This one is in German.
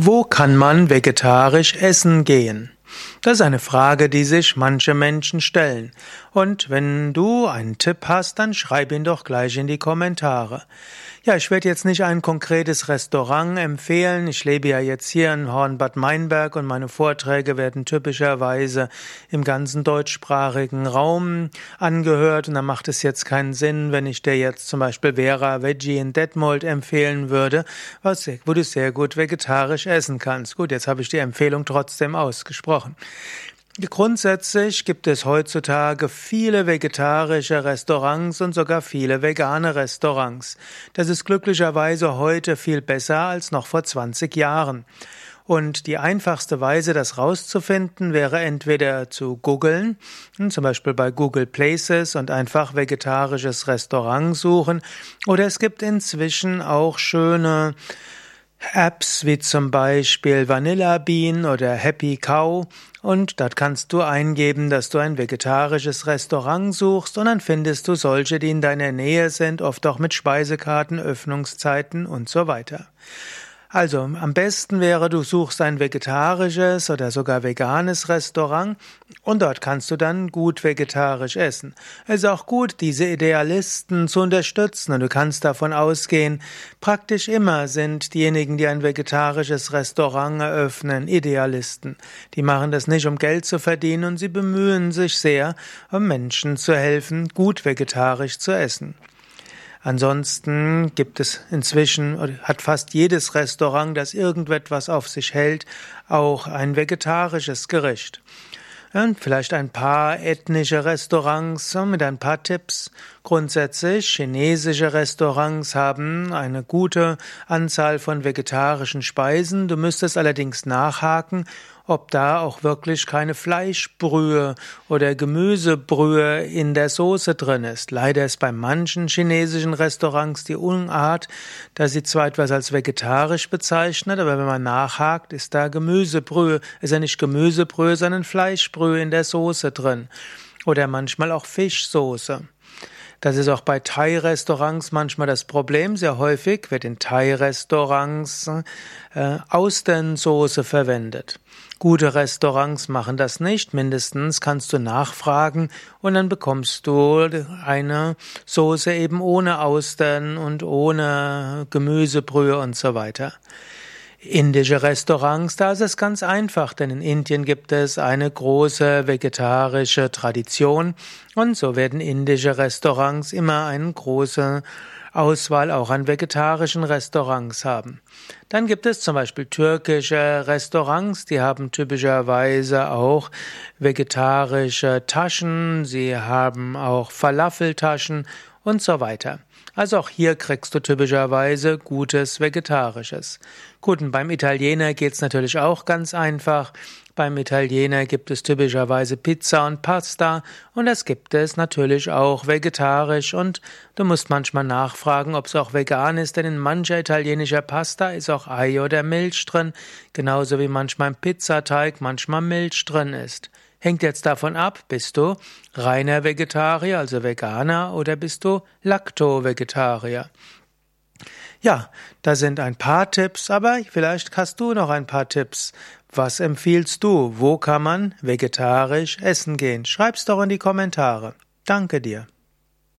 Wo kann man vegetarisch essen gehen? Das ist eine Frage, die sich manche Menschen stellen. Und wenn du einen Tipp hast, dann schreib ihn doch gleich in die Kommentare. Ja, ich werde jetzt nicht ein konkretes Restaurant empfehlen. Ich lebe ja jetzt hier in Hornbad Meinberg und meine Vorträge werden typischerweise im ganzen deutschsprachigen Raum angehört. Und da macht es jetzt keinen Sinn, wenn ich dir jetzt zum Beispiel Vera Veggie in Detmold empfehlen würde, wo du sehr gut vegetarisch essen kannst. Gut, jetzt habe ich die Empfehlung trotzdem ausgesprochen. Grundsätzlich gibt es heutzutage viele vegetarische Restaurants und sogar viele vegane Restaurants. Das ist glücklicherweise heute viel besser als noch vor 20 Jahren. Und die einfachste Weise, das rauszufinden, wäre entweder zu googeln, zum Beispiel bei Google Places und einfach vegetarisches Restaurant suchen, oder es gibt inzwischen auch schöne Apps wie zum Beispiel Vanilla Bean oder Happy Cow und dort kannst du eingeben, dass du ein vegetarisches Restaurant suchst und dann findest du solche, die in deiner Nähe sind, oft auch mit Speisekarten, Öffnungszeiten und so weiter. Also, am besten wäre, du suchst ein vegetarisches oder sogar veganes Restaurant und dort kannst du dann gut vegetarisch essen. Es ist auch gut, diese Idealisten zu unterstützen und du kannst davon ausgehen, praktisch immer sind diejenigen, die ein vegetarisches Restaurant eröffnen, Idealisten. Die machen das nicht, um Geld zu verdienen und sie bemühen sich sehr, um Menschen zu helfen, gut vegetarisch zu essen. Ansonsten gibt es inzwischen, hat fast jedes Restaurant, das irgendetwas auf sich hält, auch ein vegetarisches Gericht. Und vielleicht ein paar ethnische Restaurants mit ein paar Tipps. Grundsätzlich, chinesische Restaurants haben eine gute Anzahl von vegetarischen Speisen. Du müsstest allerdings nachhaken, ob da auch wirklich keine Fleischbrühe oder Gemüsebrühe in der Soße drin ist. Leider ist bei manchen chinesischen Restaurants die Unart, dass sie zwar etwas als vegetarisch bezeichnet, aber wenn man nachhakt, ist da Gemüsebrühe, ist ja nicht Gemüsebrühe, sondern Fleischbrühe in der Soße drin. Oder manchmal auch Fischsoße. Das ist auch bei Thai-Restaurants manchmal das Problem. Sehr häufig wird in Thai-Restaurants äh, Austernsoße verwendet. Gute Restaurants machen das nicht. Mindestens kannst du nachfragen und dann bekommst du eine Soße eben ohne Austern und ohne Gemüsebrühe und so weiter. Indische Restaurants, da ist es ganz einfach, denn in Indien gibt es eine große vegetarische Tradition und so werden indische Restaurants immer eine große Auswahl auch an vegetarischen Restaurants haben. Dann gibt es zum Beispiel türkische Restaurants, die haben typischerweise auch vegetarische Taschen, sie haben auch Falafeltaschen und so weiter. Also auch hier kriegst du typischerweise gutes Vegetarisches. Gut, und beim Italiener geht's natürlich auch ganz einfach. Beim Italiener gibt es typischerweise Pizza und Pasta und das gibt es natürlich auch vegetarisch und du musst manchmal nachfragen, ob es auch vegan ist, denn in mancher italienischer Pasta ist auch Ei oder Milch drin, genauso wie manchmal im Pizzateig manchmal Milch drin ist. Hängt jetzt davon ab, bist du reiner Vegetarier, also Veganer, oder bist du Lacto-Vegetarier? Ja, da sind ein paar Tipps, aber vielleicht hast du noch ein paar Tipps. Was empfiehlst du? Wo kann man vegetarisch essen gehen? Schreib's doch in die Kommentare. Danke dir.